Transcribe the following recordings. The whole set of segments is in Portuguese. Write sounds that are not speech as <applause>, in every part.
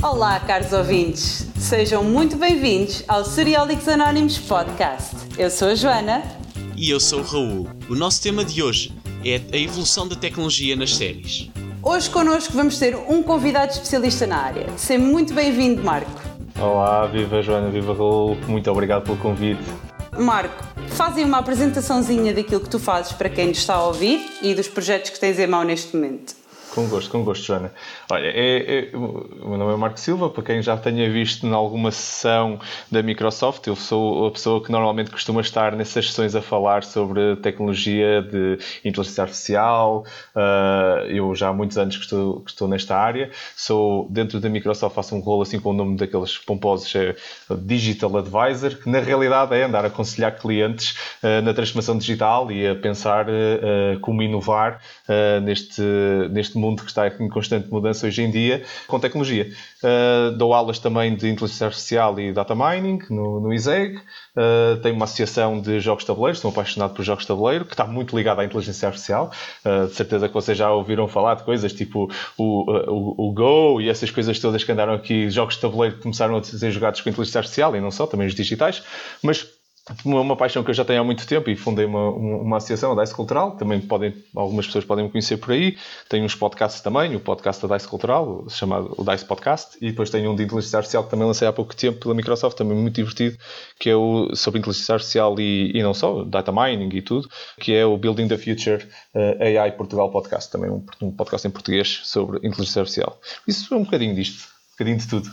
Olá, caros ouvintes. Sejam muito bem-vindos ao Seriólicos Anónimos Podcast. Eu sou a Joana. E eu sou o Raul. O nosso tema de hoje é a evolução da tecnologia nas séries. Hoje connosco vamos ter um convidado especialista na área. Seja muito bem-vindo, Marco. Olá, viva Joana, viva Raul. Muito obrigado pelo convite. Marco, fazem uma apresentaçãozinha daquilo que tu fazes para quem nos está a ouvir e dos projetos que tens em mão neste momento. Com gosto, com gosto, Joana. Olha, é, é, o meu nome é Marco Silva, para quem já tenha visto em alguma sessão da Microsoft, eu sou a pessoa que normalmente costuma estar nessas sessões a falar sobre tecnologia de inteligência artificial. Uh, eu já há muitos anos que estou, que estou, nesta área. Sou, dentro da Microsoft, faço um rolo assim com o nome daqueles pomposos, é Digital Advisor, que na realidade é andar a aconselhar clientes uh, na transformação digital e a pensar uh, como inovar neste, neste mundo que está em constante mudança hoje em dia com tecnologia. Uh, dou aulas também de inteligência artificial e data mining no, no ISEG. Uh, tenho uma associação de jogos de tabuleiro, sou apaixonado por jogos de tabuleiro, que está muito ligado à inteligência artificial. Uh, de certeza que vocês já ouviram falar de coisas tipo o, o, o Go e essas coisas todas que andaram aqui, jogos de tabuleiro que começaram a ser jogados com inteligência artificial e não só, também os digitais. Mas uma paixão que eu já tenho há muito tempo e fundei uma, uma associação, a DICE Cultural, também podem, algumas pessoas podem me conhecer por aí. Tenho uns podcasts também, o podcast da DICE Cultural, chamado o DICE Podcast, e depois tenho um de inteligência artificial que também lancei há pouco tempo pela Microsoft, também muito divertido, que é o sobre inteligência artificial e, e não só, data mining e tudo, que é o Building the Future uh, eh, AI Portugal Podcast, também um, um podcast em português sobre inteligência artificial. Isso é um bocadinho disto bocadinho de tudo.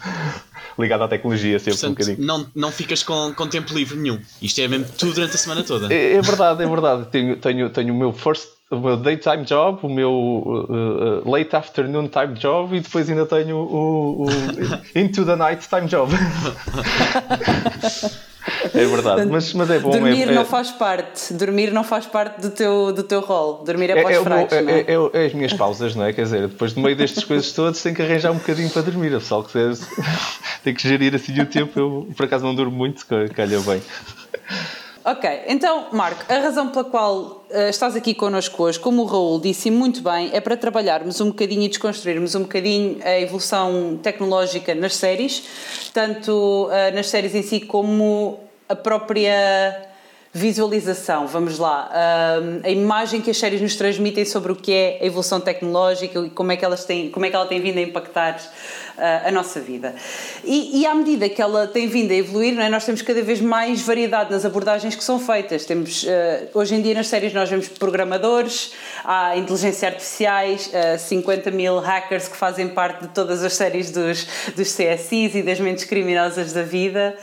Ligado à tecnologia, sempre Portanto, um bocadinho. Não, não ficas com, com tempo livre nenhum. Isto é mesmo tudo durante a semana toda. É, é verdade, é verdade. Tenho, tenho, tenho o meu first o meu daytime job, o meu uh, uh, late afternoon time job e depois ainda tenho o, o <laughs> into the night time job. <laughs> É verdade, mas, mas é bom. Dormir é, não faz parte, dormir não faz parte do teu, do teu rol. Dormir é, é para os fracos, é, não é? É, é, as minhas pausas, não é? Quer dizer, depois do meio destas coisas todas tem que arranjar um bocadinho para dormir. O pessoal que <laughs> tem que gerir assim o tempo. Eu por acaso não durmo muito, calha bem. Ok, então, Marco, a razão pela qual uh, estás aqui connosco hoje, como o Raul disse muito bem, é para trabalharmos um bocadinho e desconstruirmos um bocadinho a evolução tecnológica nas séries, tanto uh, nas séries em si como a própria visualização, vamos lá, a imagem que as séries nos transmitem sobre o que é a evolução tecnológica e como é que, elas têm, como é que ela tem vindo a impactar a nossa vida. E, e à medida que ela tem vindo a evoluir, é, nós temos cada vez mais variedade nas abordagens que são feitas. Temos, hoje em dia nas séries nós vemos programadores, há inteligência artificiais, 50 mil hackers que fazem parte de todas as séries dos, dos CSIs e das mentes criminosas da vida.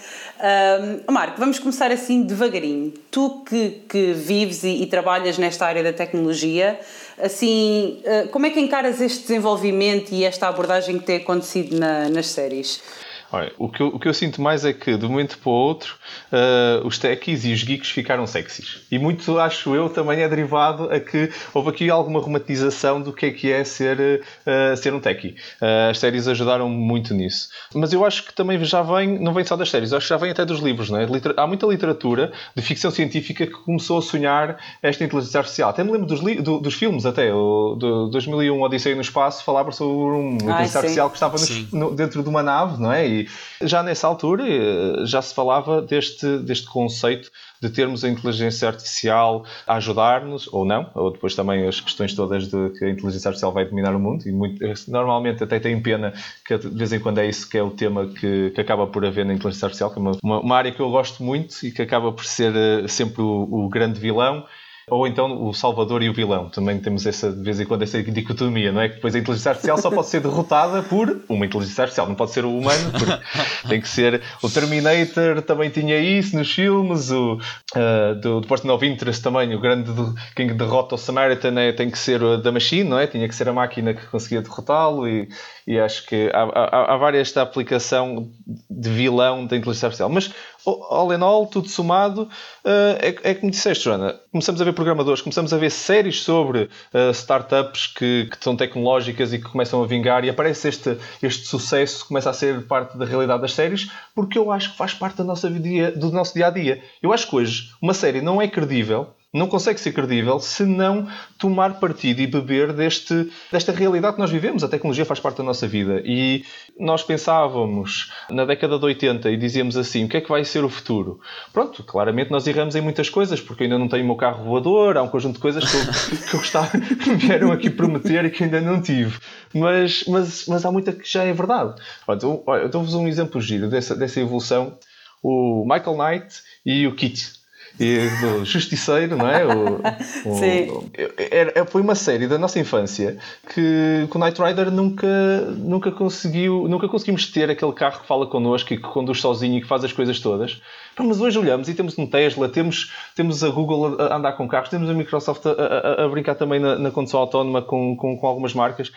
Um, Marco, vamos começar assim devagarinho. Tu que, que vives e, e, trabalhas nesta área da tecnologia, assim, uh, como é que encaras este desenvolvimento e esta abordagem que tem acontecido na, nas séries? Olha, o, que eu, o que eu sinto mais é que, de um momento para o outro, uh, os techies e os geeks ficaram sexys. E muito, acho eu, também é derivado a que houve aqui alguma romantização do que é que é ser, uh, ser um techie. Uh, as séries ajudaram muito nisso. Mas eu acho que também já vem, não vem só das séries, acho que já vem até dos livros. Não é? Há muita literatura de ficção científica que começou a sonhar esta inteligência artificial. Até me lembro dos, do, dos filmes, até. O do 2001 Odisseia no Espaço falava sobre uma inteligência artificial que estava no, dentro de uma nave, não é? E já nessa altura eh, já se falava deste, deste conceito de termos a inteligência artificial a ajudar-nos, ou não, ou depois também as questões todas de que a inteligência artificial vai dominar o mundo, e muito, normalmente até tem pena que de vez em quando é isso que é o tema que, que acaba por haver na inteligência artificial, que é uma, uma, área que eu gosto muito e que acaba por ser eh, sempre o, o grande vilão ou então o Salvador e o vilão. Também temos essa, de vez em quando essa dicotomia, não é? Que depois a inteligência artificial só pode ser derrotada por uma inteligência artificial, não pode ser o humano, <laughs> tem que ser. O Terminator também tinha isso nos filmes, o uh, do, do Person of Interest também, o grande quem derrota o Samaritan é, tem que ser a da Machine, não é? Tinha que ser a máquina que conseguia derrotá-lo e, e acho que há, há, há várias esta aplicação de vilão da inteligência artificial. Mas all in all, tudo somado, uh, é, é como disseste, Joana. Começamos a ver programadores, começamos a ver séries sobre uh, startups que, que são tecnológicas e que começam a vingar, e aparece este, este sucesso, começa a ser parte da realidade das séries, porque eu acho que faz parte da nossa vida, do nosso dia a dia. Eu acho que hoje uma série não é credível não consegue ser credível se não tomar partido e beber deste, desta realidade que nós vivemos. A tecnologia faz parte da nossa vida e nós pensávamos na década de 80 e dizíamos assim: o que é que vai ser o futuro? Pronto, claramente nós erramos em muitas coisas, porque eu ainda não tenho o meu carro voador, há um conjunto de coisas que eu, <laughs> que eu gostava, que vieram aqui prometer e que ainda não tive. Mas, mas, mas há muita que já é verdade. Olha, eu dou-vos um exemplo giro dessa, dessa evolução. O Michael Knight e o Kit e do Justiceiro, não é? O, <laughs> o, Sim. Era, foi uma série da nossa infância que, que o Knight Rider nunca, nunca conseguiu, nunca conseguimos ter aquele carro que fala connosco e que conduz sozinho e que faz as coisas todas. Mas hoje olhamos e temos um Tesla, temos, temos a Google a andar com carros, temos a Microsoft a, a, a brincar também na, na condução autónoma com, com, com algumas marcas.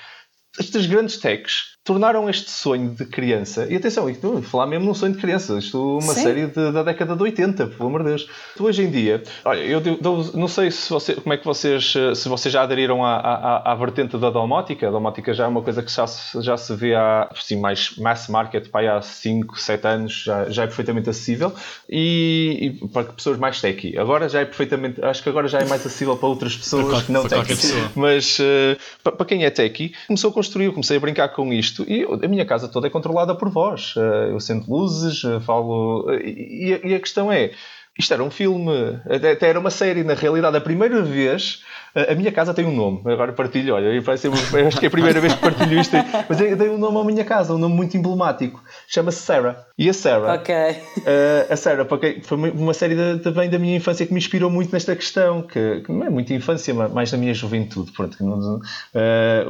Estas grandes techs tornaram este sonho de criança, e atenção, isto, falar mesmo num sonho de criança, isto é uma Sim. série de, da década de 80, pelo amor de Deus. Hoje em dia, olha, eu dou, não sei se você, como é que vocês, se vocês já aderiram à, à, à vertente da domótica, a domótica já é uma coisa que já se, já se vê há, assim, mais mass market, para há 5, 7 anos, já, já é perfeitamente acessível, e, e, para pessoas mais techy. Agora já é perfeitamente, acho que agora já é mais acessível para outras pessoas para, que não techy. Mas uh, para, para quem é techy, começou a construir, comecei a brincar com isto isto e a minha casa toda é controlada por vós. Eh, eu sento luzes, eh, falo. Eh, e a questão é. Isto era um filme, até era uma série, na realidade, a primeira vez a minha casa tem um nome, agora partilho, olha, ser, acho que é a primeira vez que partilho isto, mas eu dei um nome à minha casa, um nome muito emblemático, chama-se Sarah. E a Sarah, okay. uh, a Sarah porque foi uma série de, também da minha infância que me inspirou muito nesta questão, que, que não é muita infância, mas mais da minha juventude, pronto, não, uh,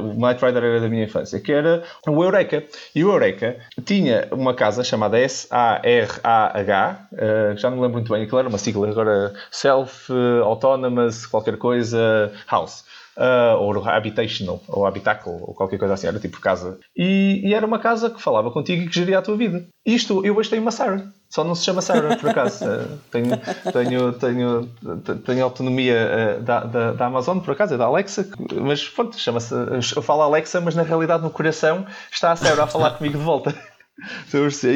o Night Rider era da minha infância, que era o Eureka. E o Eureka tinha uma casa chamada S-A-R-A-H, uh, já não me lembro muito bem, aquilo era uma sigla, agora Self, Autonomous, qualquer coisa, house. Uh, ou habitational, ou habitacle, ou qualquer coisa assim, era tipo casa. E, e, era uma casa que falava contigo e que geria a tua vida. Isto, eu hoje tenho uma Sarah, só não se chama Sarah, por acaso. Uh, tenho, tenho, tenho, tenho autonomia uh, da, da, da, Amazon, por acaso, é da Alexa, mas pronto, chama-se. Eu falo Alexa, mas na realidade no coração está a Sarah a falar comigo de volta.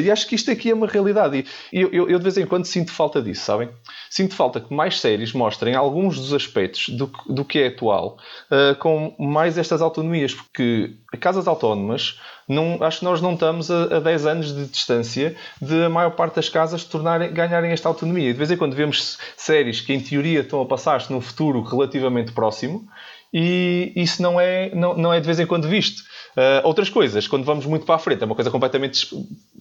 E acho que isto aqui é uma realidade. E eu, eu, eu, de vez em quando sinto falta disso, sabem? Sinto falta que mais séries mostrem alguns dos aspectos do, do que é atual uh, com mais estas autonomias, porque casas autónomas, não, acho que nós não estamos a, a 10 anos de distância de a maior parte das casas tornarem, ganharem esta autonomia. E de vez em quando vemos séries que, em teoria, estão a passar-se num futuro relativamente próximo e isso não é, não, não é de vez em quando visto. Uh, outras coisas, quando vamos muito para a frente, é uma coisa completamente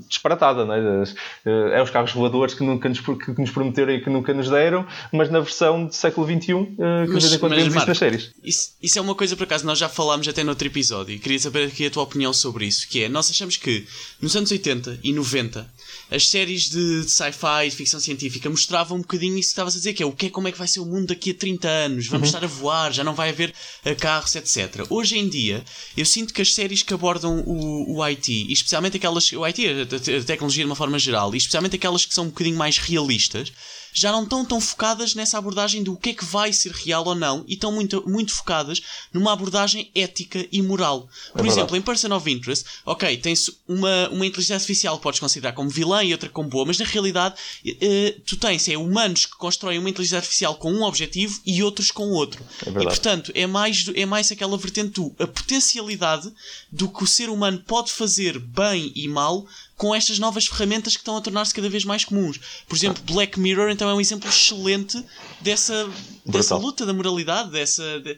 disparatada, não é? Uh, é os carros voadores que, nunca nos, que nos prometeram e que nunca nos deram, mas na versão do século XXI, uh, ah, que mas, de vez em quando vemos isso nas séries. Isso, isso é uma coisa, por acaso, nós já falámos até no outro episódio e queria saber aqui a tua opinião sobre isso, que é, nós achamos que nos anos 80 e 90 as séries de, de sci-fi, de ficção científica, mostravam um bocadinho isso que estavas a dizer, que é o que é, como é que vai ser o mundo daqui a 30 anos, vamos uhum. estar a voar, já não vai haver uh, carros, etc. Hoje em dia, eu sinto que as séries que abordam o, o IT, especialmente aquelas, o IT, a, a tecnologia de uma forma geral, e especialmente aquelas que são um bocadinho mais realistas, já não estão tão focadas nessa abordagem do que é que vai ser real ou não e estão muito, muito focadas numa abordagem ética e moral. Por é exemplo, em Person of Interest, ok, tens uma, uma inteligência artificial que podes considerar como vilã e outra como boa, mas na realidade uh, tu tens é, humanos que constroem uma inteligência artificial com um objetivo e outros com outro. É e portanto é mais, é mais aquela vertente do a potencialidade do que o ser humano pode fazer bem e mal com estas novas ferramentas que estão a tornar-se cada vez mais comuns. Por exemplo, Black Mirror então é um exemplo excelente dessa, dessa luta da moralidade, dessa de, uh,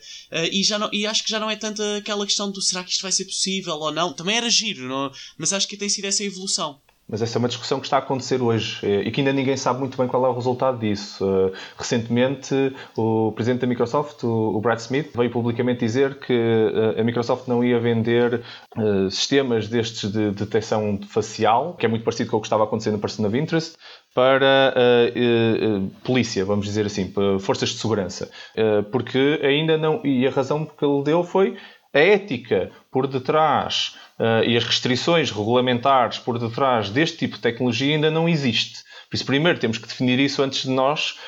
e, já não, e acho que já não é tanto aquela questão do será que isto vai ser possível ou não. Também era giro, não? mas acho que tem sido essa evolução. Mas essa é uma discussão que está a acontecer hoje eh, e que ainda ninguém sabe muito bem qual é o resultado disso. Eh, recentemente, o presidente da Microsoft, o Brad Smith, veio publicamente dizer que eh, a Microsoft não ia vender sistemas destes de detecção facial, que é muito parecido com o que estava acontecendo no Person of Interest, para a, polícia, vamos dizer assim, para forças de segurança. porque ainda não. E a razão que ele deu foi a ética por detrás uh, e as restrições regulamentares por detrás deste tipo de tecnologia ainda não existe. Por isso, primeiro temos que definir isso antes de nós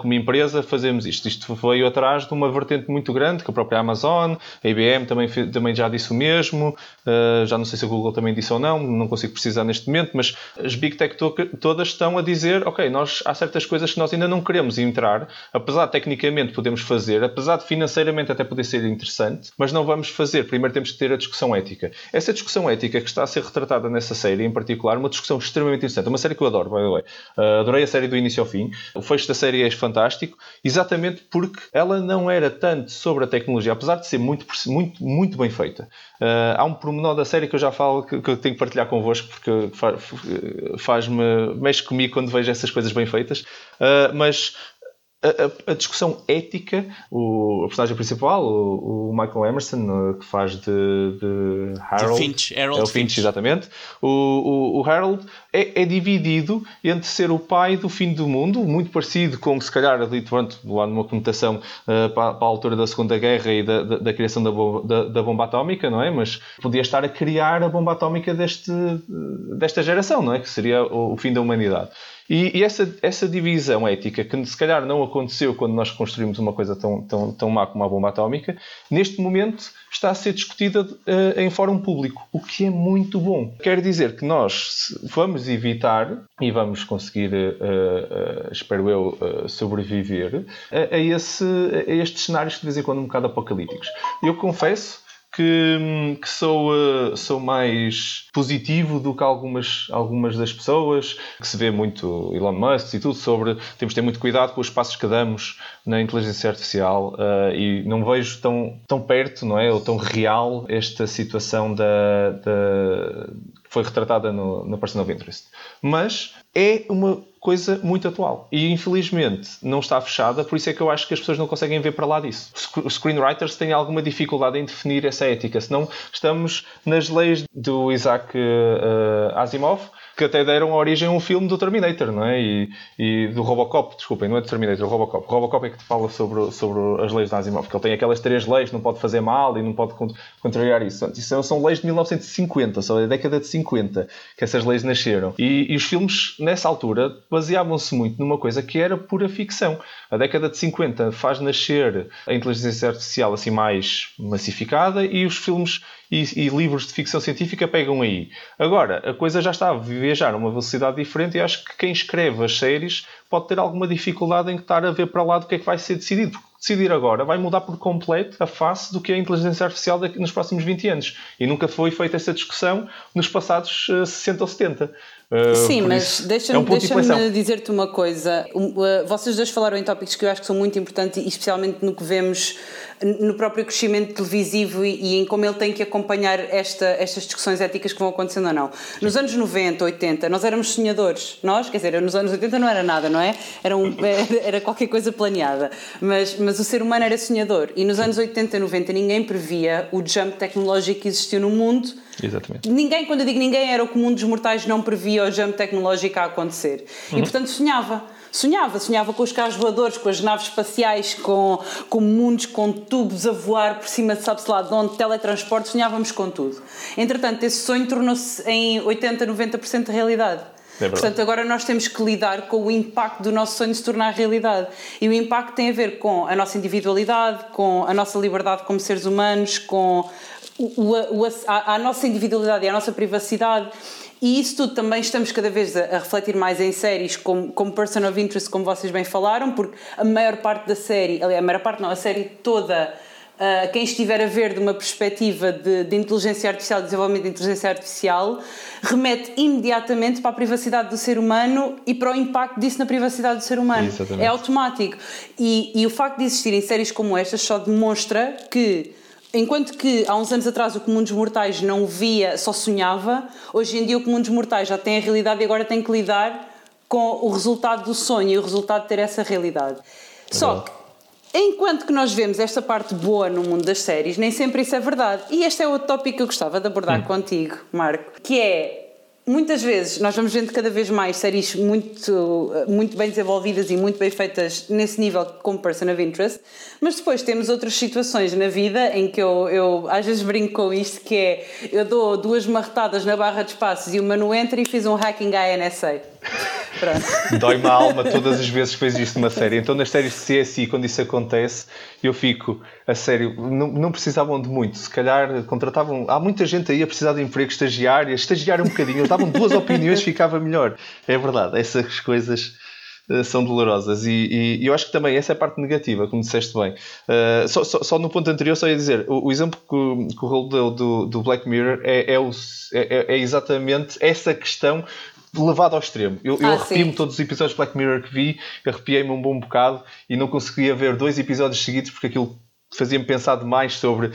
como empresa, fazemos isto. Isto veio atrás de uma vertente muito grande, que a própria Amazon, a IBM também, também já disse o mesmo, uh, já não sei se a Google também disse ou não, não consigo precisar neste momento, mas as Big Tech to todas estão a dizer, ok, nós, há certas coisas que nós ainda não queremos entrar, apesar de tecnicamente podemos fazer, apesar de financeiramente até poder ser interessante, mas não vamos fazer. Primeiro temos que ter a discussão ética. Essa discussão ética que está a ser retratada nessa série, em particular, uma discussão extremamente interessante. Uma série que eu adoro, by the way. Uh, adorei a série do início ao fim. O fecho da série é fantástico, exatamente porque ela não era tanto sobre a tecnologia, apesar de ser muito, muito, muito bem feita. Uh, há um pormenor da série que eu já falo que, que eu tenho que partilhar convosco porque faz-me, mexe comigo quando vejo essas coisas bem feitas. Uh, mas a, a, discussão ética, o, personagem principal, o, o, Michael Emerson, que faz de, de Harold. De Finch, Harold é o Finch, Finch. exatamente. O, o, Harold é, é, dividido entre ser o pai do fim do mundo, muito parecido com, se calhar, ali, pronto, lá numa conotação uh, para, para, a altura da Segunda Guerra e da, da, da criação da bomba, da, da, bomba atómica, não é? Mas podia estar a criar a bomba atómica deste, desta geração, não é? Que seria o, o fim da humanidade. E, e, essa, essa divisão ética, que se calhar não aconteceu quando nós construímos uma coisa tão, tão, tão má como a bomba atómica, neste momento está a ser discutida uh, em fórum público, o que é muito bom. Quer dizer que nós vamos evitar e vamos conseguir, uh, uh, espero eu, sobreviver a, a, esse, a estes cenários de vez em quando um bocado apocalípticos. Eu confesso que, que sou, uh, sou mais positivo do que algumas, algumas das pessoas, que se vê muito Elon Musk e tudo sobre temos de ter muito cuidado com os passos que damos na inteligência artificial uh, e não vejo tão, tão perto, não é? Ou tão real esta situação da, da foi retratada no, no Person of Interest. Mas é uma coisa muito atual. E infelizmente não está fechada, por isso é que eu acho que as pessoas não conseguem ver para lá disso. Os screenwriters têm alguma dificuldade em definir essa ética, senão estamos nas leis do Isaac uh, Asimov, que até deram origem a um filme do Terminator, não é? E, e do Robocop, desculpem, não é do Terminator, é do Robocop. O Robocop é que te fala sobre, sobre as leis de Asimov, que ele tem aquelas três leis, não pode fazer mal e não pode contrariar isso. Isso são leis de 1950, só da década de 50 que essas leis nasceram. E, e os filmes, nessa altura, baseavam-se muito numa coisa que era pura ficção. A década de 50 faz nascer a inteligência artificial assim mais massificada e os filmes e, e, livros de ficção científica pegam aí. Agora, a coisa já está a viajar a uma velocidade diferente e acho que quem escreve as séries pode ter alguma dificuldade em estar a ver para lá do que é que vai ser decidido. Porque decidir agora vai mudar por completo a face do que é a inteligência artificial nos próximos 20 anos. E nunca foi feita essa discussão nos passados 60 eh, ou 70. Uh, Sim, mas deixa-me é um deixa dizer-te uma coisa. Uh, vocês dois falaram em tópicos que eu acho que são muito importantes, especialmente no que vemos no próprio crescimento televisivo e, e, em como ele tem que acompanhar esta, estas discussões éticas que vão acontecendo ou não. Nos anos 90, 80, nós éramos sonhadores. Nós, quer dizer, nos anos 80 não era nada, não é? Era, um, <laughs> era qualquer coisa planeada. Mas, mas o ser humano era sonhador. E nos anos 80, 90, ninguém previa o jump tecnológico que existiu no mundo. Exatamente. Ninguém, quando eu digo ninguém, era o comum dos mortais não previa o jump tecnológico a acontecer. Uhum. E portanto sonhava. Sonhava, sonhava com os carros voadores, com as naves espaciais, com, com mundos com tubos a voar por cima de sabe-se lá de onde, teletransporte, sonhávamos com tudo. Entretanto, esse sonho tornou-se em 80, 90% de realidade. É Portanto, agora nós temos que lidar com o impacto do nosso sonho se tornar realidade. E o impacto tem a ver com a nossa individualidade, com a nossa liberdade como seres humanos, com o, o, a, a nossa individualidade e a nossa privacidade. E isso tudo também estamos cada vez a, a, refletir mais em séries como, como Person of Interest, como vocês bem falaram, porque a maior parte da série, aliás, a maior parte não, a série toda, uh, quem estiver a ver de uma perspectiva de, de inteligência artificial, de desenvolvimento de inteligência artificial, remete imediatamente para a privacidade do ser humano e para o impacto disso na privacidade do ser humano. Exatamente. É automático. E, e o facto de existirem séries como estas só demonstra que Enquanto que há uns anos atrás o comum dos mortais não via, só sonhava, hoje em dia o comum dos mortais já tem a realidade e agora tem que lidar com o resultado do sonho e o resultado de ter essa realidade. Só que, enquanto que nós vemos esta parte boa no mundo das séries, nem sempre isso é verdade. E este é outro tópico que eu gostava de abordar hum. contigo, Marco, que é muitas vezes nós vamos vendo cada vez mais séries muito, muito bem desenvolvidas e muito bem feitas nesse nível como Person of Interest, mas depois temos outras situações na vida em que eu, eu às vezes brinco com isto, que é eu dou duas marretadas na barra de espaços e o Manu entra e fiz um hacking à NSA. <laughs> Dói-me a alma todas as vezes que vejo isto numa série. Então, nas séries de CSI, quando isso acontece, eu fico, a sério, não, não precisavam de muito. Se calhar contratavam. Há muita gente aí a precisar de emprego, estagiária, estagiar um bocadinho, eles davam duas opiniões, ficava melhor. É verdade, essas coisas eh, são dolorosas. E, e, e, eu acho que também essa é a parte negativa, como disseste bem. Uh, só, só, só, no ponto anterior, só ia dizer: o, o exemplo que, que o Raul deu do, do Black Mirror é, é, o, é, é exatamente essa questão levado ao extremo. Eu, ah, eu arrepio-me todos os episódios de Black Mirror que vi, arrepiei-me um bom bocado e não conseguia ver dois episódios seguidos porque aquilo fazia-me pensar demais sobre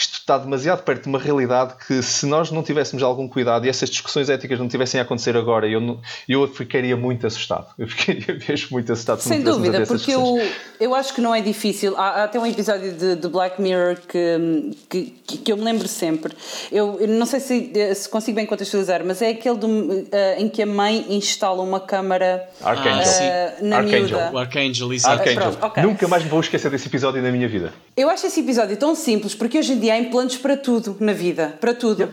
isto está demasiado perto de uma realidade que, se nós não tivéssemos algum cuidado e essas discussões éticas não tivessem a acontecer agora, eu, não, eu ficaria muito assustado. Eu ficaria <laughs> mesmo muito assustado. Sem dúvida, porque eu, eu acho que não é difícil. Há, há até um episódio de, de Black Mirror que, que, que, eu me lembro sempre. Eu, eu não sei se, se, consigo bem contextualizar, mas é aquele do, uh, em que a mãe instala uma câmara Archangel. Uh, na Archangel. miúda. O Archangel, exato. Archangel. Pronto, okay. Nunca mais me vou esquecer desse episódio na minha vida. Eu acho esse episódio tão simples, porque hoje em dia há implantes para tudo na vida, para tudo.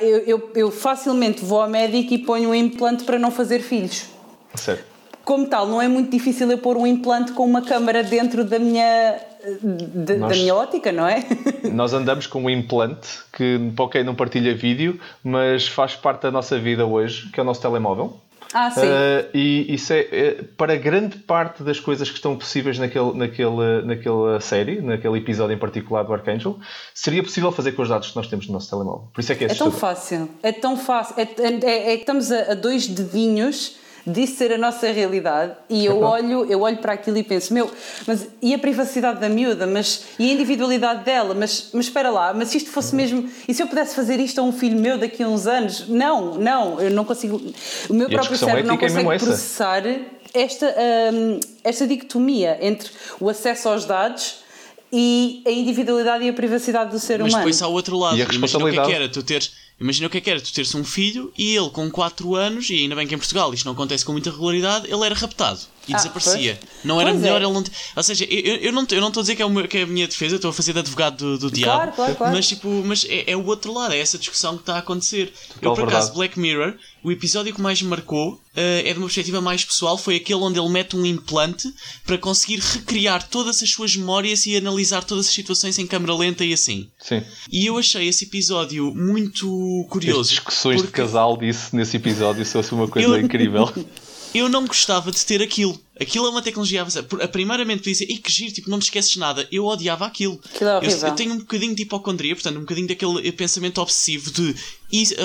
Eu, eu, eu, facilmente vou ao médico e ponho um implante para não fazer filhos. Sério? Como tal, não é muito difícil eu pôr um implante com uma câmara dentro da minha, de, nós, da minha ótica, não é? <laughs> Nós andamos com um implante que, ok, não partilha vídeo, mas faz parte da nossa vida hoje, que é o nosso telemóvel. Ah, sim. Uh, e isso é, é, para grande parte das coisas que estão possíveis naquele, naquele, naquela série, naquele episódio em particular do Archangel, seria possível fazer com os dados que nós temos no nosso telemóvel. Por isso é que é É tão fácil. É tão fácil. É, é, é, é que estamos a, a dois dedinhos disso ser a nossa realidade. E eu olho, eu olho para aquilo e penso, meu, mas e a privacidade da miúda, mas e a individualidade dela, mas, mas espera lá, mas se isto fosse mesmo, e se eu pudesse fazer isto a um filho meu daqui a uns anos? Não, não, eu não consigo, o meu próprio cérebro não é consegue é processar esta, um, esta dicotomia entre o acesso aos dados e a individualidade e a privacidade do ser mas humano. Mas depois há o outro lado, e a imagina o que é que era, tu teres Imagina o que é que era tu teres um filho e ele com 4 anos, e ainda bem que em Portugal isto não acontece com muita regularidade, ele era raptado e ah, desaparecia. Pois. Não era pois melhor é. ele não. Ou seja, eu, eu não estou a dizer que é, meu, que é a minha defesa, estou a fazer de advogado do, do diabo. Claro, claro, claro. Mas, tipo, mas é, é, o outro lado, é essa discussão que está a acontecer. Total eu, por acaso, verdade. Black Mirror, o episódio que mais me marcou uh, é de uma perspectiva mais pessoal, foi aquele onde ele mete um implante para conseguir recriar todas as suas memórias e analisar todas as situações em câmera lenta e assim. Sim. E eu achei esse episódio muito curioso. As discussões porque... de casal disso nesse episódio são uma coisa eu... incrível. <laughs> eu não gostava de ter aquilo. Aquilo é uma tecnologia avançada. A primeiramente dizer, e que giro, tipo, não te esqueces nada. Eu odiava aquilo. aquilo é eu, eu, tenho um bocadinho de hipocondria, portanto, um bocadinho daquele pensamento obsessivo de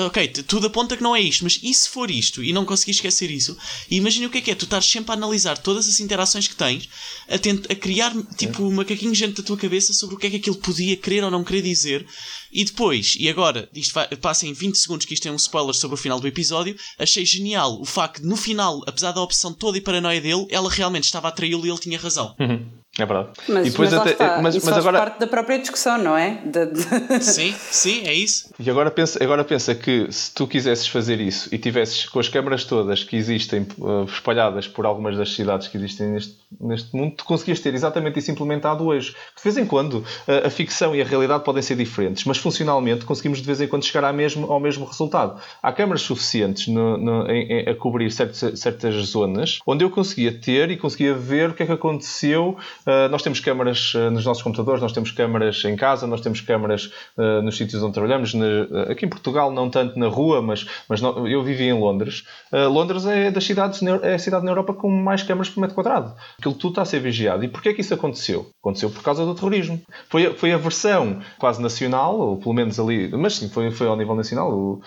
ok, tudo aponta que não é isto, mas e se for isto e não conseguir esquecer isso? E imagina o que é que é, tu estás sempre a analisar todas as interações que tens, a, tent, a criar tipo um macaquinho gente da tua cabeça sobre o que é que aquilo podia querer ou não querer dizer, e depois, e agora, isto vai, passa em 20 segundos que isto é um spoiler sobre o final do episódio, achei genial o facto de no final, apesar da opção toda e paranoia dele, ela realmente estava a traí-lo e ele tinha razão. Uhum. É verdade. Mas, e depois mas, até, está. mas, isso mas faz agora... parte da própria discussão, não é? De, de... Sim, sim, é isso. E agora pensa, agora pensa que se tu quisesses fazer isso e tivesses com as câmaras todas que existem uh, espalhadas por algumas das cidades que existem neste, neste mundo, tu conseguias ter exatamente isso implementado hoje. De vez em quando uh, a ficção e a realidade podem ser diferentes, mas funcionalmente conseguimos de vez em quando chegar ao mesmo, ao mesmo resultado. Há câmaras suficientes no, no, em, em, a cobrir certas, certas zonas onde eu conseguia ter e conseguia ver o que é que aconteceu Uh, nós temos câmaras uh, nos nossos computadores, nós temos câmaras em casa, nós temos câmaras uh, nos sítios onde trabalhamos. Aqui em Portugal, não tanto na rua, mas, mas eu vivi em Londres. Londres é das cidades, é a cidade na Europa com mais câmaras por metro quadrado. Aquilo tudo está a ser vigiado. E porquê é que isso aconteceu? Aconteceu por causa do terrorismo. Foi, foi a versão quase nacional, ou pelo menos ali, mas sim, foi, foi ao nível nacional o,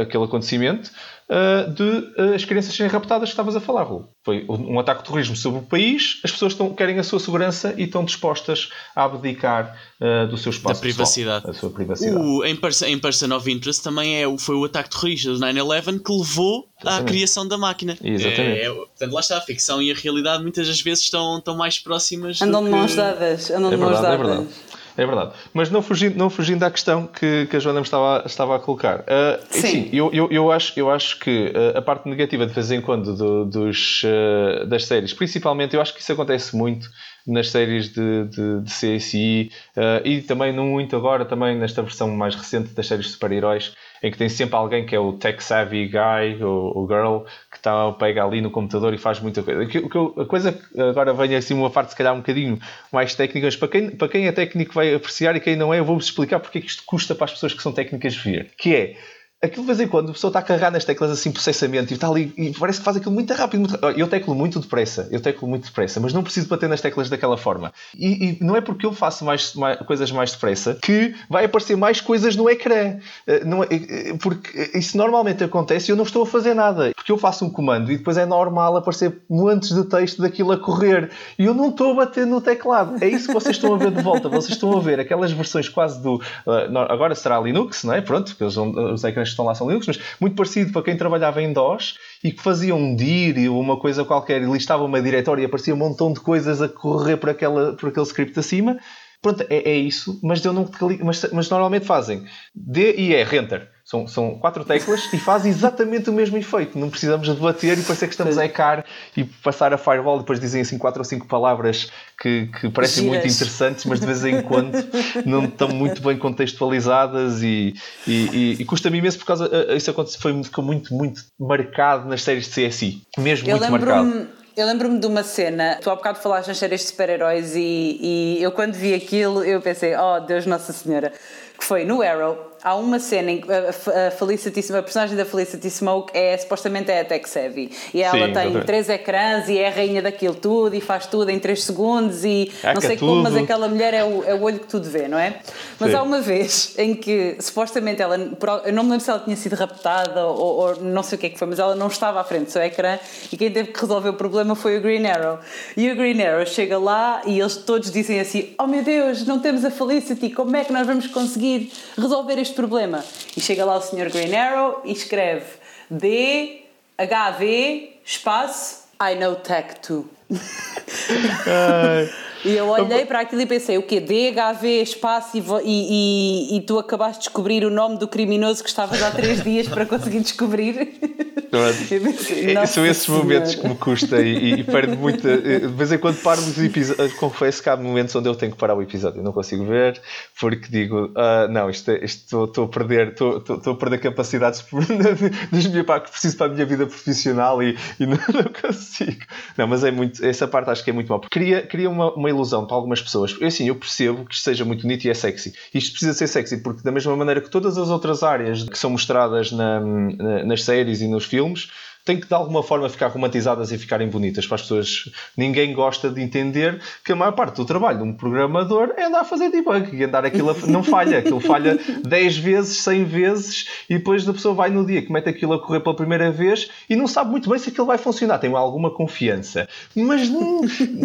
aquele acontecimento uh, de uh, as crianças serem raptadas que estavas a falar, Raul. Foi um ataque de terrorismo sobre o país, as pessoas estão, querem a sua segurança e estão dispostas a abdicar uh, do seu espaço da privacidade. Pessoal, a sua privacidade. O, em, person, em Person of Interest também é, foi o ataque terrorista do 9-11 que levou Exatamente. à criação da máquina. Exatamente. É, é, portanto, lá está, a ficção e a realidade muitas das vezes estão, estão mais próximas. Andam de mãos dadas. Andam de é mãos dadas. É verdade. É verdade. Mas não fugindo, não fugindo à questão que, que a Joana me estava, estava a colocar. Uh, Sim. Sim eu, eu, eu, acho, eu acho que uh, a parte negativa de vez em quando do, dos, uh, das séries, principalmente, eu acho que isso acontece muito nas séries de, de, de CSI uh, e também não muito agora, também nesta versão mais recente das séries de super-heróis, em que tem sempre alguém que é o tech savvy guy ou, ou girl está pega ali no computador e faz muita coisa. Que, que, a coisa agora vem assim uma parte se calhar um bocadinho mais técnica, mas para quem, para quem é técnico vai apreciar e quem não é, eu vou-vos explicar porque é que isto custa para as pessoas que são técnicas ver. Que é aquilo de vez em quando a pessoa está a carregar nas teclas assim processamento e está ali e parece que faz aquilo muito rápido. Muito... Eu teclo muito depressa, eu teclo muito depressa, mas não preciso bater nas teclas daquela forma. E, e não é porque eu faço mais, mais, coisas mais depressa que vai aparecer mais coisas no ecrã. Eh, não é, eh, porque isso normalmente acontece e eu não estou a fazer nada. Porque eu faço um comando e depois é normal aparecer montes de texto daquilo a correr e eu não estou a bater no teclado. É isso que vocês estão a ver de volta. Vocês estão a ver aquelas versões quase do. Eh, agora será Linux, não é? Pronto, porque os ecrãs estão lá são Linux, mas muito parecido para quem trabalhava em DOS e que fazia um dir ou uma coisa qualquer e listava uma diretória e aparecia um montão de coisas a correr por, aquela, por aquele script acima. Pronto, é, é isso, mas, deu não, mas, mas normalmente fazem D e E, Enter. São, são quatro teclas e faz exatamente o mesmo efeito. Não precisamos de debater e parecer que estamos a ecar e passar a firewall. Depois dizem assim quatro ou cinco palavras que, que parecem Giras. muito interessantes, mas de vez em quando não estão muito bem contextualizadas e, e, e, e custa-me imenso por causa. Eh, isso aconteceu, foi, ficou muito, muito marcado nas séries de CSI. Mesmo eu muito marcado. Eu lembro-me de uma cena, tu há bocado falaste nas séries de super-heróis e, e eu quando vi aquilo eu pensei, oh Deus Nossa Senhora, que foi no Arrow, há uma cena em que a, Felicity, a personagem da Felicity Smoke é supostamente é a tech savvy e ela Sim, tem três ecrãs e é a rainha daquilo tudo e faz tudo em três segundos e não sei tudo. como, mas aquela mulher é o, é o olho que tudo vê, não é? Mas Sim. há uma vez em que supostamente ela, eu não me lembro se ela tinha sido raptada ou, ou, não sei o que é que foi, mas ela não estava à frente do seu ecrã e quem teve que resolver o problema foi o Green Arrow. E o Green Arrow chega lá e eles todos dizem assim: Oh meu Deus, não temos a Felicity, como é que nós vamos conseguir resolver este este problema. E chega lá o Sr. Green Arrow e escreve D, HV, espaço, I know tech too. <laughs> e eu olhei para aquilo e pensei, o quê? DHV, espaço e, e, e, tu acabaste de descobrir o nome do criminoso que estavas há três <laughs> dias para conseguir descobrir. <laughs> Pensei, é, São esses momentos que me custa e, e perdo muito. Eh, de vez em quando paro os episódios. Confesso que há momentos onde eu tenho que parar o episódio. Eu não consigo ver porque digo: ah, não, isto, é, isto estou a perder, estou, a perder capacidades <laughs> que preciso para a minha vida profissional e, e não, não, consigo. Não, mas é muito. Essa parte acho que é muito mal. Cria, cria uma, uma ilusão para algumas pessoas. Eu, assim, eu percebo que isto seja muito bonito e é sexy. Isto precisa ser sexy porque, da mesma maneira que todas as outras áreas que são mostradas na, na, nas séries e nos filmes filmes têm que de alguma forma ficar romantizadas e ficarem bonitas para as pessoas. Ninguém gosta de entender que a maior parte do trabalho de um programador é andar a fazer debug e andar aquilo a... não falha, aquilo falha 10 vezes, 100 vezes e depois a pessoa vai no dia que mete aquilo a correr pela primeira vez e não sabe muito bem se aquilo vai funcionar, tem alguma confiança, mas não,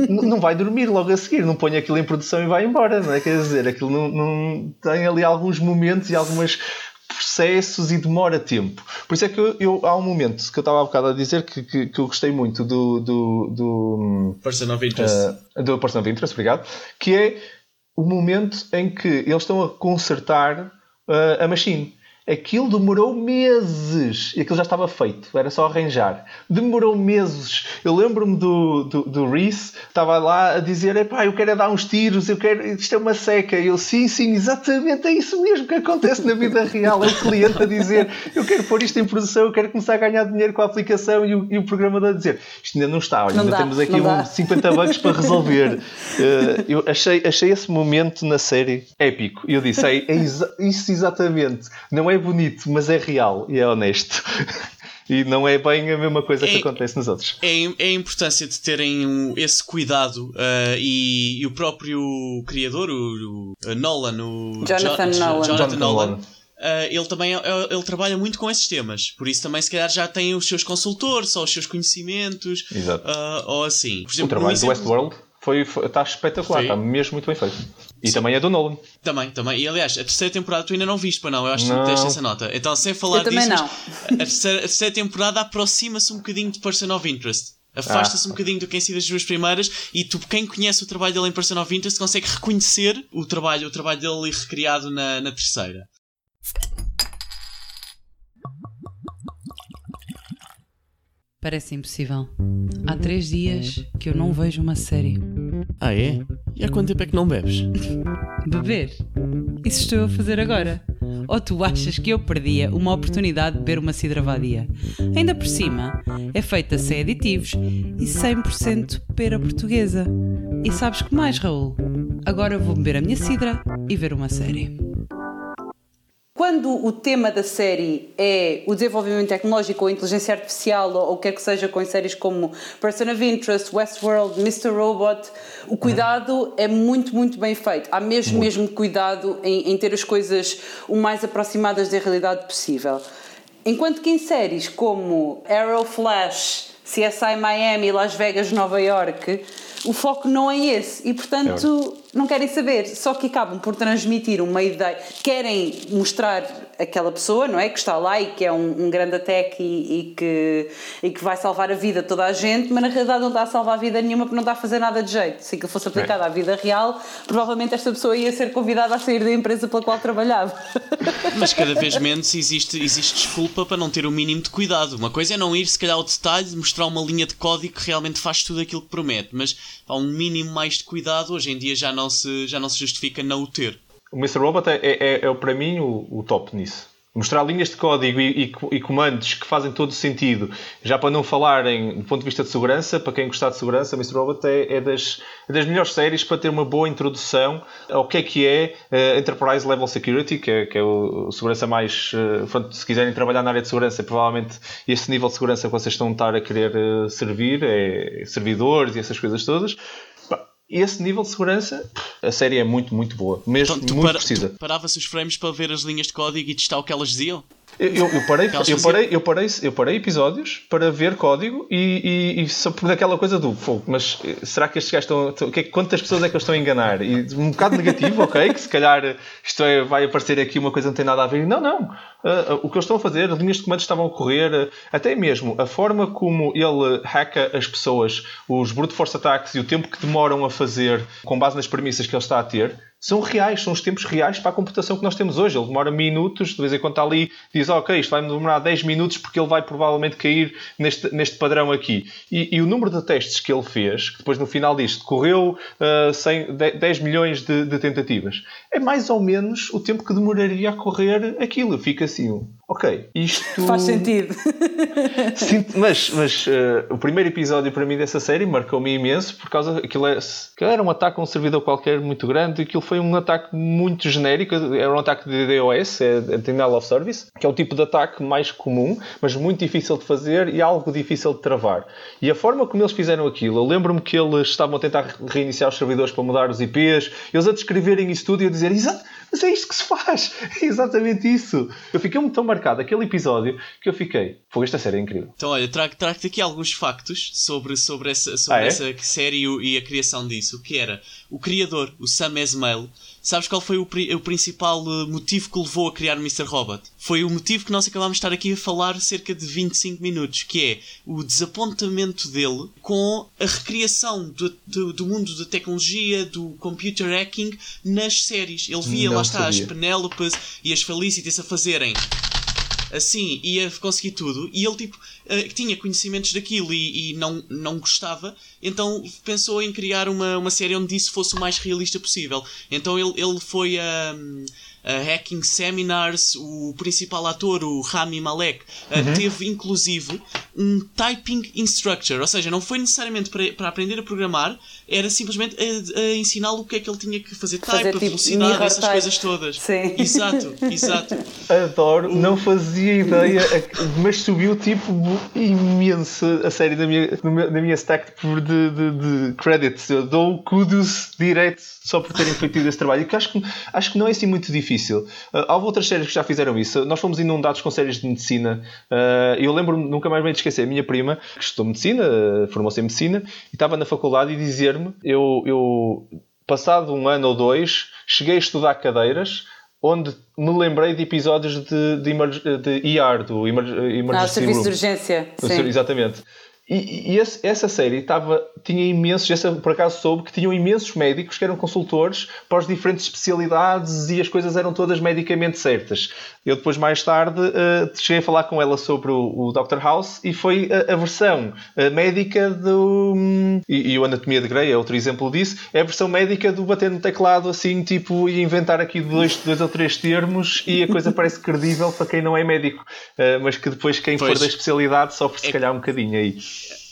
não vai dormir logo a seguir, não põe aquilo em produção e vai embora, não é? Quer dizer, aquilo não, não tem ali alguns momentos e algumas processos e demora tempo. Por isso é que eu, eu há um momento que eu estava há bocado a dizer que, que, que eu gostei muito do. do, do Person of Interest. Uh, do Person of Interest, obrigado. Que é o momento em que eles estão a consertar uh, a machine. Aquilo demorou meses e aquilo já estava feito, era só arranjar. Demorou meses. Eu lembro-me do, do, do Reese, estava lá a dizer: Epá, eu quero é dar uns tiros, eu quero, isto é uma seca. E eu, sim, sim, exatamente é isso mesmo que acontece na vida real. É o cliente a dizer: Eu quero pôr isto em produção, eu quero começar a ganhar dinheiro com a aplicação. E o, e o programador a dizer: Isto ainda não está, olha, não ainda dá, temos aqui um 50 bugs para resolver. Uh, <laughs> eu achei, achei esse momento na série épico. E eu disse: É, é isso exatamente. Não é é bonito, mas é real e é honesto. <laughs> e não é bem a mesma coisa é, que acontece nos outros. É, é a importância de terem esse cuidado uh, e, e, o próprio criador, o, o Nolan, o Jonathan jo Nolan, Jonathan Nolan. Uh, ele também é, é, ele trabalha muito com esses temas, por isso também se calhar já tem os seus consultores ou os seus conhecimentos uh, ou assim. Exemplo, o trabalho exemplo, do Westworld foi, foi, está espetacular, está mesmo muito bem feito. E Sim. também é do Nolan. Também, também. E aliás, a terceira temporada tu ainda não viste, para não? Eu acho que tu deste essa nota. Então, sem falar Eu disso, não. a terceira, a terceira temporada aproxima-se um bocadinho de Person of Interest. Afasta-se ah. um bocadinho do quem sido as duas primeiras e tu, quem conhece o trabalho dele em Person of Interest, consegue reconhecer o trabalho, o trabalho dele recriado na, na terceira. Parece impossível. Há três dias que eu não vejo uma série. Ah, é? E há quanto tempo é que não bebes? <laughs> Beber? Isso estou a fazer agora. Ou tu achas que eu perdia uma oportunidade de beber uma cidra vadia? Ainda por cima, é feita sem aditivos e 100% pera portuguesa. E sabes que mais, Raul? Agora vou beber a minha cidra e ver uma série. Quando o tema da série é o desenvolvimento tecnológico ou a inteligência artificial ou o que quer que seja com séries como Person of Interest, Westworld, Mr. Robot, o cuidado é muito, muito bem feito. Há mesmo, mesmo cuidado em, em ter as coisas o mais aproximadas da realidade possível. Enquanto que em séries como Arrow Flash, CSI Miami, Las Vegas, Nova York, o foco não é esse e, portanto, é não querem saber, só que acabam por transmitir uma ideia, querem mostrar aquela pessoa, não é? Que está lá e que é um, um grande tech e, e, que, e que vai salvar a vida de toda a gente, mas na realidade não está a salvar a vida nenhuma porque não está a fazer nada de jeito. Se aquilo fosse aplicado à vida real, provavelmente esta pessoa ia ser convidada a sair da empresa pela qual trabalhava. <laughs> Mas cada vez menos existe, existe desculpa para não ter o mínimo de cuidado. Uma coisa é não ir, se calhar, ao detalhe, mostrar uma linha de código que realmente faz tudo aquilo que promete, mas há um mínimo mais de cuidado, hoje em dia já não se, já não se justifica não o ter. O Mr. Robot é, é, é para mim o, o top nisso mostrar linhas de código e, e, e, comandos que fazem todo sentido, já para não falarem do ponto de vista de segurança, para quem gostar de segurança, Mr. Robot é, é, das, é das melhores séries para ter uma boa introdução ao que é que é uh, Enterprise Level Security, que é, que é o, o segurança mais. Uh, se quiserem trabalhar na área de segurança, provavelmente esse nível de segurança que vocês estão a estar a querer uh, servir, é servidores e essas coisas todas esse nível de segurança, a série é muito, muito boa. Mesmo então, muito para, precisa. Parava-se os frames para ver as linhas de código e testar o que elas diziam? Eu, eu, parei, eu, parei, eu, parei, eu parei episódios para ver código e, e, e só por aquela coisa do fogo, mas eh, será que estes gajos estão. Que, quantas pessoas é que eles estão a enganar? E um bocado negativo, <laughs> ok? Que se calhar isto é, vai aparecer aqui uma coisa que não tem nada a ver. Não, não. Uh, o que eles estão a fazer, as linhas de comandos estavam a correr, uh, até mesmo a forma como ele hacka as pessoas, os brute force attacks e o tempo que demoram a fazer com base nas premissas que ele está a ter são reais, são os tempos reais para a computação que nós temos hoje. Ele demora minutos, de vez em quando está ali, diz, ok, isto vai demorar 10 minutos porque ele vai provavelmente cair neste, neste padrão aqui. E, e o número de testes que ele fez, que depois no final disto, correu uh, 100, 10 milhões de, de, tentativas, é mais ou menos o tempo que demoraria a correr aquilo. Fica assim, ok, isto... Faz sentido. <laughs> Mas mas uh, o primeiro episódio para mim dessa série marcou-me imenso por causa que aquilo, é, aquilo era um ataque a um servidor qualquer muito grande e aquilo foi um ataque muito genérico, era um ataque de DOS, é Denial of Service, que é o tipo de ataque mais comum, mas muito difícil de fazer e algo difícil de travar. E a forma como eles fizeram aquilo, eu lembro-me que eles estavam a tentar reiniciar os servidores para mudar os IPs, eles a descreverem isso tudo e a dizer, exato, mas é isto que se faz, <laughs> é exatamente isso. Eu fiquei muito tão marcado aquele episódio que eu fiquei, foi esta série é incrível. Então olha, trago-te trago aqui alguns factos sobre, sobre, essa, sobre ah, é? essa série e a criação disso, que era o criador, o Sam Esmail, sabes qual foi o, o, principal eh, motivo que o levou a criar o Mr. Robot? Foi o motivo que nós acabámos de estar aqui a falar cerca de 25 minutos, que é o desapontamento dele com a recriação do, do, do mundo da tecnologia, do computer hacking nas séries. Ele via, Não lá está, sabia. as Penélopes e as Felicities a fazerem assim ia conseguir tudo. E ele tipo uh, tinha conhecimentos daquilo e, e, não, não gostava. Então pensou em criar uma, uma série onde isso fosse o mais realista possível. Então ele, ele foi a uh, uh, Hacking Seminars, o principal ator, o Rami Malek, uh, uhum. teve inclusive um typing instructor, ou seja, não foi necessariamente para, para aprender a programar, era simplesmente a, a ensiná-lo o que é que ele tinha que fazer, type, fazer, a tipo, velocidade, essas type. coisas todas. Sim. Exato, <laughs> exato. Adoro, não fazia ideia, <laughs> mas subiu tipo imenso a série da minha, na minha stack de, de, de credits. Eu dou kudos direto só por terem feito esse trabalho. que acho que, acho que não é assim muito difícil. Uh, há outras séries que já fizeram isso. Nós fomos inundados com séries de medicina. Uh, eu lembro-me, nunca mais me esquecer, a minha prima, que estudou medicina, formou-se em medicina, e estava na faculdade e dizer-me: eu, eu, passado um ano ou dois, cheguei a estudar cadeiras onde me lembrei de episódios de, de, de ER, do Emergency ah, Serviço Room. de Urgência. Sim. Exatamente. E, e esse, essa série tava, tinha imensos, essa por acaso soube que tinham imensos médicos que eram consultores para as diferentes especialidades e as coisas eram todas medicamente certas. Eu depois, mais tarde, uh, cheguei a falar com ela sobre o, o Dr. House e foi a, a versão a médica do. Um, e, e, o Anatomia de Grey é outro exemplo disso. É a versão médica do bater no teclado assim, tipo, e inventar aqui dois, dois ou três termos e a coisa parece credível para quem não é médico, uh, mas que depois quem pois. for da especialidade sofre se é... calhar um bocadinho aí.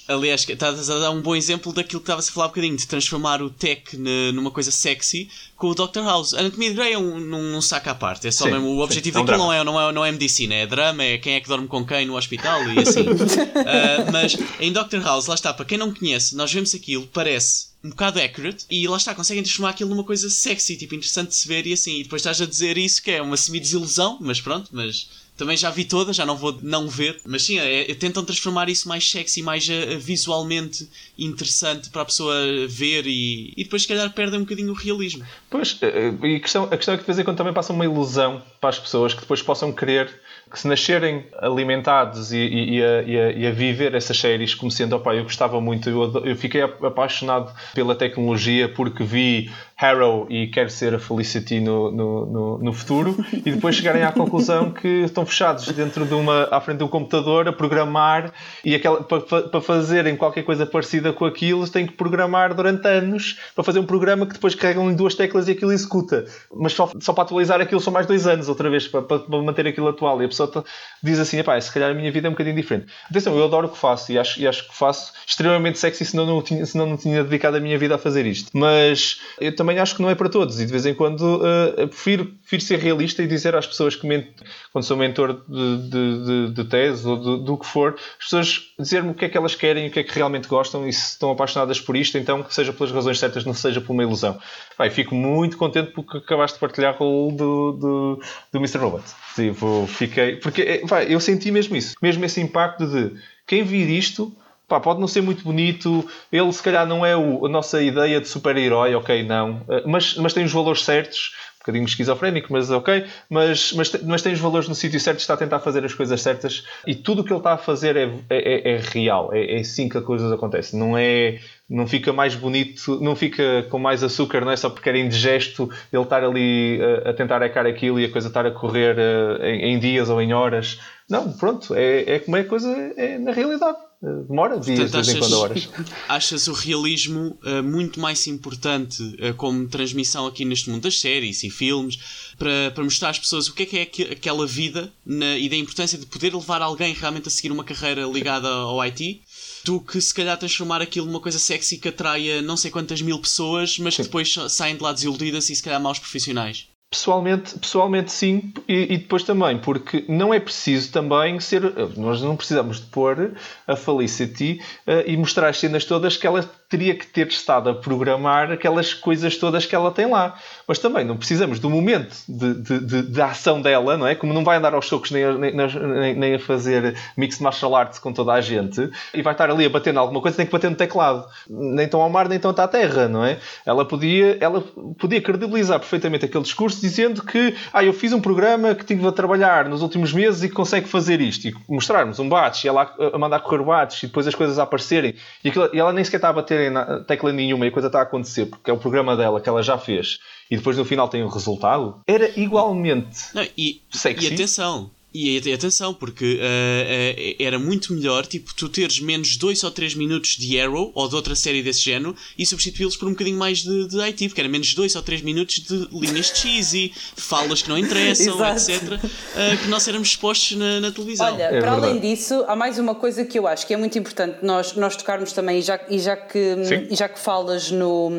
Aliás, estás a dar um bom exemplo daquilo que estava-se a falar um bocadinho, de transformar o tech numa coisa sexy com o Dr. House. A Anatomia de Grey é um, num, saco à parte. É só sim, mesmo, o objetivo sim, daquilo é um não, é, não, é, não é medicina, é drama, é quem é que dorme com quem no hospital e assim. uh, <laughs> mas em Dr. House, lá está, para quem não conhece, nós vemos aquilo, parece um bocado accurate e lá está, conseguem transformar aquilo numa coisa sexy, tipo interessante de se ver e assim. E depois estás a dizer isso que é uma semi-desilusão, mas pronto, mas também já vi todas, já não vou não ver, mas sim, é, é, tentam transformar isso mais sexy, mais uh, visualmente interessante para a pessoa ver e, e depois se calhar perdem um bocadinho o realismo. Pois, eh, e a questão, a questão é que de vez em quando também passa uma ilusão para as pessoas que depois possam querer que se nascerem alimentados e, e, e, a, e, a, viver essas séries como sendo, opa, eu gostava muito, eu, eu fiquei apaixonado pela tecnologia porque vi Harrow e quero ser a Felicity no, no, no, no, futuro e depois chegarem à conclusão que estão fechados dentro de uma, à frente de um computador a programar e aquela, para, para fazerem qualquer coisa parecida com aquilo têm que programar durante anos para fazer um programa que depois carregam em duas teclas e aquilo executa. Mas só, só para atualizar aquilo são mais dois anos outra vez para, para manter aquilo atual e a pessoa diz assim, se calhar a minha vida é um bocadinho diferente. Atenção, eu adoro o que faço e acho, e acho que faço extremamente sexy senão não, tinha, senão não tinha dedicado a minha vida a fazer isto. Mas eu também também acho que não é para todos e de vez em quando uh, prefiro, prefiro ser realista e dizer às pessoas que, ment, quando sou mentor de, de, de, de tese ou do que for, as pessoas dizer-me o que é que elas querem, o que é que realmente gostam e se estão apaixonadas por isto, então que seja pelas razões certas, não seja por uma ilusão. Vai, fico muito contente porque acabaste de partilhar o do, do, do Mr. Robot. Tipo, fiquei. Porque é, vai, eu senti mesmo isso, mesmo esse impacto de quem vir isto Pá, pode não ser muito bonito, ele se calhar não é o, a nossa ideia de super-herói, ok, não, eh, mas, mas tem os valores certos, um bocadinho esquizofrénico, mas ok, mas, mas, mas tem os valores no sítio certo, está a tentar fazer as coisas certas. E tudo o que ele está a fazer é, é, é real, é, é assim que as coisas acontecem, não é não fica mais bonito, não fica com mais açúcar, não é só porque era indigesto ele estar ali a, eh, a tentar ecar aquilo e a coisa estar a correr uh, em, em, dias ou em horas. Não, pronto, é, é como é a coisa é na realidade demora dias, Portanto, achas, quando horas. <laughs> Achas o realismo uh, muito mais importante uh, como transmissão aqui neste mundo das séries e filmes para, para mostrar às pessoas o que é que é aquela vida na, e da importância de poder levar alguém realmente a seguir uma carreira ligada ao IT do que se calhar transformar aquilo numa coisa sexy que atraia não sei quantas mil pessoas, mas que depois saem de lá desiludidas e se calhar maus profissionais. Pessoalmente, pessoalmente sim, e, e, depois também, porque não é preciso também ser. Nós não precisamos de pôr a Felicity uh, e mostrar as cenas todas que ela teria que ter estado a programar aquelas coisas todas que ela tem lá. Mas também não precisamos do momento de, de, de, de ação dela, não é? Como não vai andar aos socos nem a, nem, nem a fazer mixed martial arts com toda a gente e vai estar ali a bater em alguma coisa, tem que bater no teclado. Nem tão ao mar, nem tão à terra, não é? Ela podia, ela podia credibilizar perfeitamente aquele discurso dizendo que ah, eu fiz um programa que tive a trabalhar nos últimos meses e que consegue fazer isto. E mostrarmos um batch e ela a mandar correr o batch e depois as coisas a aparecerem. E, aquilo, e ela nem sequer estava a bater em tecla nenhuma e a coisa está a acontecer porque é o programa dela que ela já fez e depois no final tem o um resultado, era igualmente Não, e, sexy. E atenção, e atenção, porque uh, uh, era muito melhor tipo, tu teres menos 2 ou 3 minutos de Arrow ou de outra série desse género e substituí-los por um bocadinho mais de, de IT, porque era menos 2 ou 3 minutos de linhas cheesy, falas que não interessam, etc., uh, que nós éramos expostos na, na televisão. Olha, é para verdade. além disso, há mais uma coisa que eu acho que é muito importante nós, nós tocarmos também, e já, e já, que, e já que falas no,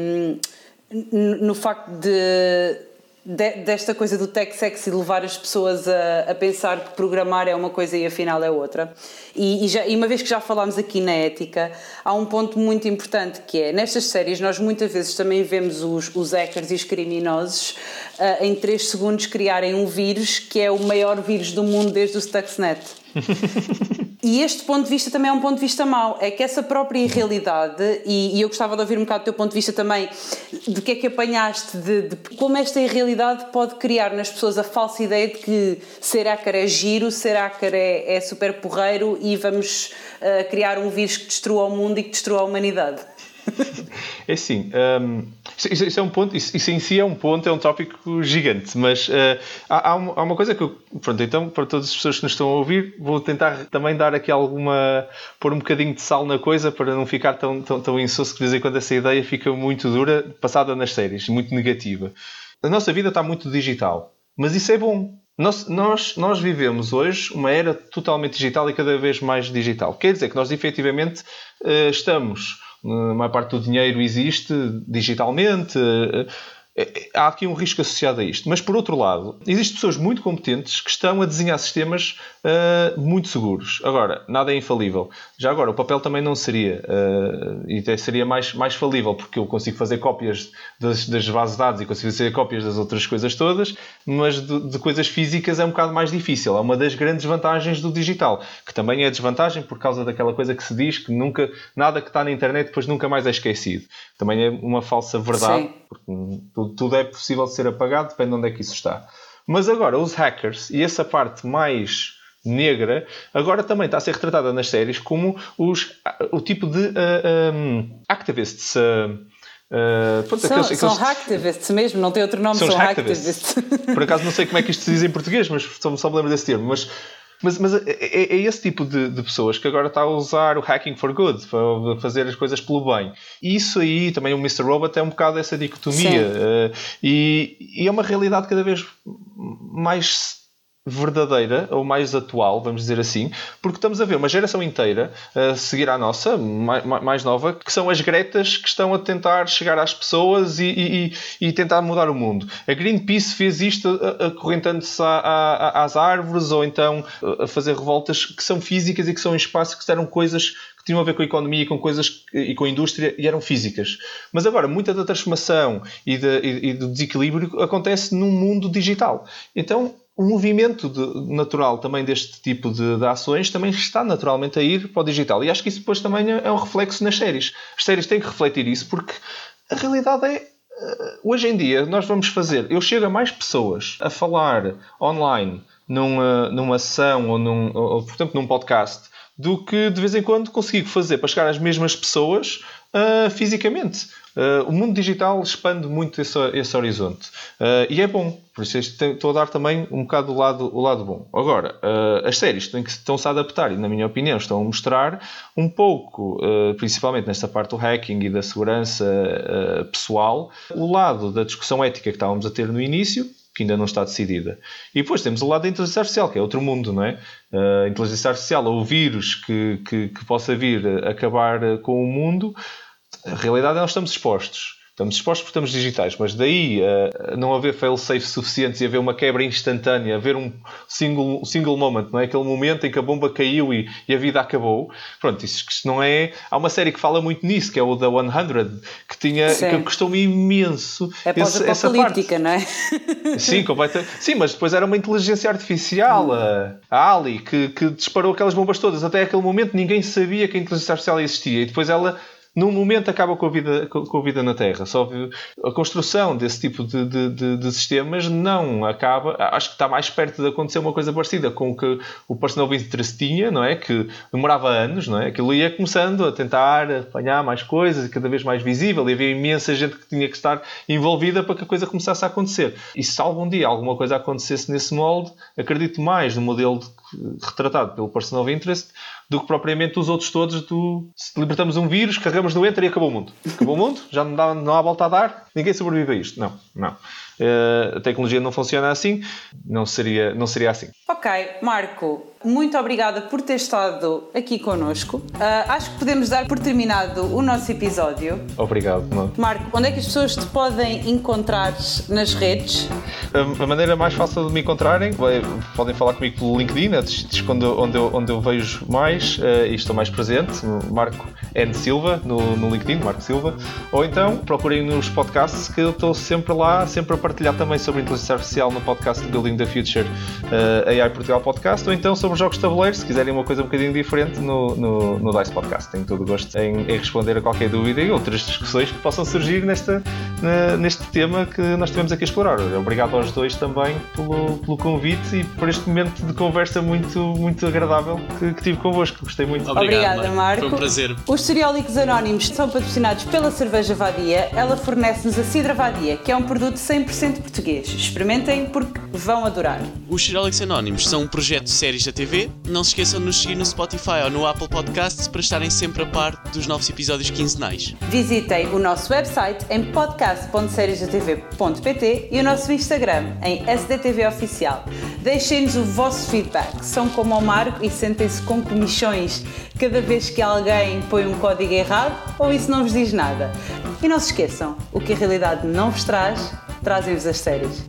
no facto de de, desta coisa do tech sexy levar as pessoas a, a, pensar que programar é uma coisa e afinal é outra. E, e, já, e, uma vez que já falámos aqui na ética, há um ponto muito importante que é, nestas séries nós muitas vezes também vemos os, os hackers e os criminosos uh, em 3 segundos criarem um vírus que é o maior vírus do mundo desde o Stuxnet. <laughs> E este ponto de vista também é um ponto de vista mau. É que essa própria irrealidade, e, e eu gostava de ouvir um bocado do teu ponto de vista também, de que é que apanhaste, de, de como esta irrealidade pode criar nas pessoas a falsa ideia de que ser hacker é giro, ser hacker é, é super porreiro e vamos uh, criar um vírus que destrua o mundo e que destrua a humanidade. <laughs> É assim, um, isso, isso, é um ponto, isso, isso, em si é um ponto, é um tópico gigante, mas uh, há, há, uma, coisa que eu, pronto, então para todas as pessoas que nos estão a ouvir, vou tentar também dar aqui alguma, pôr um bocadinho de sal na coisa para não ficar tão, tão, tão insosso que de vez em quando essa ideia fica muito dura, passada nas séries, muito negativa. A nossa vida está muito digital, mas isso é bom. Nós, nós, nós vivemos hoje uma era totalmente digital e cada vez mais digital. Quer dizer que nós efetivamente uh, estamos a maior parte do dinheiro existe digitalmente. É, há aqui um risco associado a isto. Mas, por outro lado, existem pessoas muito competentes que estão a desenhar sistemas uh, muito seguros. Agora, nada é infalível. Já agora, o papel também não seria. Uh, e até seria mais, mais falível, porque eu consigo fazer cópias das, das bases de dados e consigo fazer cópias das outras coisas todas, mas de, de, coisas físicas é um bocado mais difícil. É uma das grandes vantagens do digital, que também é desvantagem por causa daquela coisa que se diz que nunca, nada que está na internet depois nunca mais é esquecido. Também é uma falsa verdade, Sim. Porque tudo, tudo é possível de ser apagado, depende de onde é que isso está. Mas agora, os hackers e essa parte mais negra, agora também está a ser retratada nas séries como os, o tipo de uh, um, activists. Uh, Uh, pronto, são, aqueles, são aqueles... hacktivists mesmo, não tem outro nome, são, são hacktivists. hacktivists. Por acaso não sei como é que isto se diz em português, mas só, só me lembro desse termo. Mas mas, mas é, é, é, esse tipo de, de, pessoas que agora está a usar o hacking for good, para fazer as coisas pelo bem. E isso aí, também o Mr. Robot é um bocado essa dicotomia. Uh, e, e, é uma realidade cada vez mais verdadeira ou mais atual, vamos dizer assim, porque estamos a ver uma geração inteira a seguir à nossa, mais, nova, que são as Gretas que estão a tentar chegar às pessoas e, e, e tentar mudar o mundo. A Greenpeace fez isto acorrentando-se às árvores ou então a fazer revoltas que são físicas e que são em espaço que eram coisas que tinham a ver com a economia e com coisas e com a indústria e eram físicas. Mas agora, muita da transformação e, de, e do desequilíbrio acontece num mundo digital. Então, o movimento de, natural também deste tipo de, de, ações também está naturalmente a ir para o digital. E acho que isso depois também é, é um reflexo nas séries. As séries têm que refletir isso porque a realidade é. Eh, hoje em dia, nós vamos fazer. Eu chego a mais pessoas a falar online numa, numa ação ou, num, ou, portanto, num podcast do que de vez em quando consigo fazer para chegar às mesmas pessoas uh, fisicamente. Uh, o mundo digital expande muito esse, esse horizonte. Uh, e é bom. Por isso estou a dar também um bocado o lado, o lado bom. Agora, uh, as séries têm que, estão-se a adaptar e, na minha opinião, estão a mostrar um pouco, principalmente nesta parte do hacking e da segurança pessoal, o lado da discussão ética que estávamos a ter no início, que ainda não está decidida. E depois temos o lado da inteligência artificial, que é outro mundo, não é? A inteligência artificial ou o vírus que, que, que possa vir acabar com o mundo a realidade é que nós estamos expostos. Estamos expostos porque estamos digitais, mas daí a não haver fail-safe suficientes e haver uma quebra instantânea, haver um single, single moment, não é? Aquele momento em que a bomba caiu e, e a vida acabou. Pronto, isso, isso não é. Há uma série que fala muito nisso, que é o The 100, que tinha. Sim. que custou-me imenso. É pós-apocalíptica, não é? Sim, completamente. Sim, mas depois era uma inteligência artificial, a, a Ali, que, que disparou aquelas bombas todas. Até aquele momento ninguém sabia que a inteligência artificial existia e depois ela num momento acaba com a vida, com a vida na Terra. Só a construção desse tipo de, de, de, de, sistemas não acaba. Acho que está mais perto de acontecer uma coisa parecida com o que o Personal Interest tinha, não é? Que demorava anos, não é? Aquilo ia começando a tentar apanhar mais coisas cada vez mais visível e havia imensa gente que tinha que estar envolvida para que a coisa começasse a acontecer. E se algum dia alguma coisa acontecesse nesse molde, acredito mais no modelo retratado pelo Personal Interest do que propriamente os outros todos do se libertamos um vírus, carregamos no enter e acabou o mundo. Acabou o mundo, já não, dá, não há volta a dar, ninguém sobrevive a isto. Não, não. Uh, a tecnologia não funciona assim, não seria, não seria assim. Ok, Marco, muito obrigada por ter estado aqui connosco. Uh, acho que podemos dar por terminado o nosso episódio. Obrigado. Marco, onde é que as pessoas te podem encontrar nas redes? A, a maneira mais fácil de me encontrarem, podem falar comigo pelo LinkedIn, é onde, onde, eu, onde eu vejo mais uh, e estou mais presente, Marco N. Silva, no, no LinkedIn, Marco Silva, ou então procurem nos podcasts que eu estou sempre lá, sempre a partilhar também sobre inteligência artificial no podcast Building the Future uh, AI Portugal Podcast ou então sobre jogos de tabuleiro, se quiserem uma coisa um bocadinho diferente no, no, no DICE Podcast. Tenho todo o gosto em, em, responder a qualquer dúvida e outras discussões que possam surgir nesta, na, neste tema que nós tivemos aqui a explorar. Obrigado aos dois também pelo, pelo convite e por este momento de conversa muito, muito agradável que, que tive convosco. Gostei muito. Obrigado, Obrigada, Marco. Foi um prazer. Os Cereólicos Anónimos são patrocinados pela Cerveja Vadia. Ela fornece-nos a Cidra Vadia, que é um produto 100% português. Experimentem porque vão adorar. Os Cereólicos Anónimos são um projeto de séries da TV. Não se esqueçam de nos seguir no Spotify ou no Apple Podcasts para estarem sempre a par dos novos episódios quinzenais. Visitem o nosso website em podcast.seriesdatv.pt e o nosso Instagram em SDTV Oficial. Deixem-nos o vosso feedback. São como o Marco e sentem-se com comichões cada vez que alguém põe um código errado ou isso não vos diz nada. E não se esqueçam, o que a realidade não vos traz, trazem-vos as séries.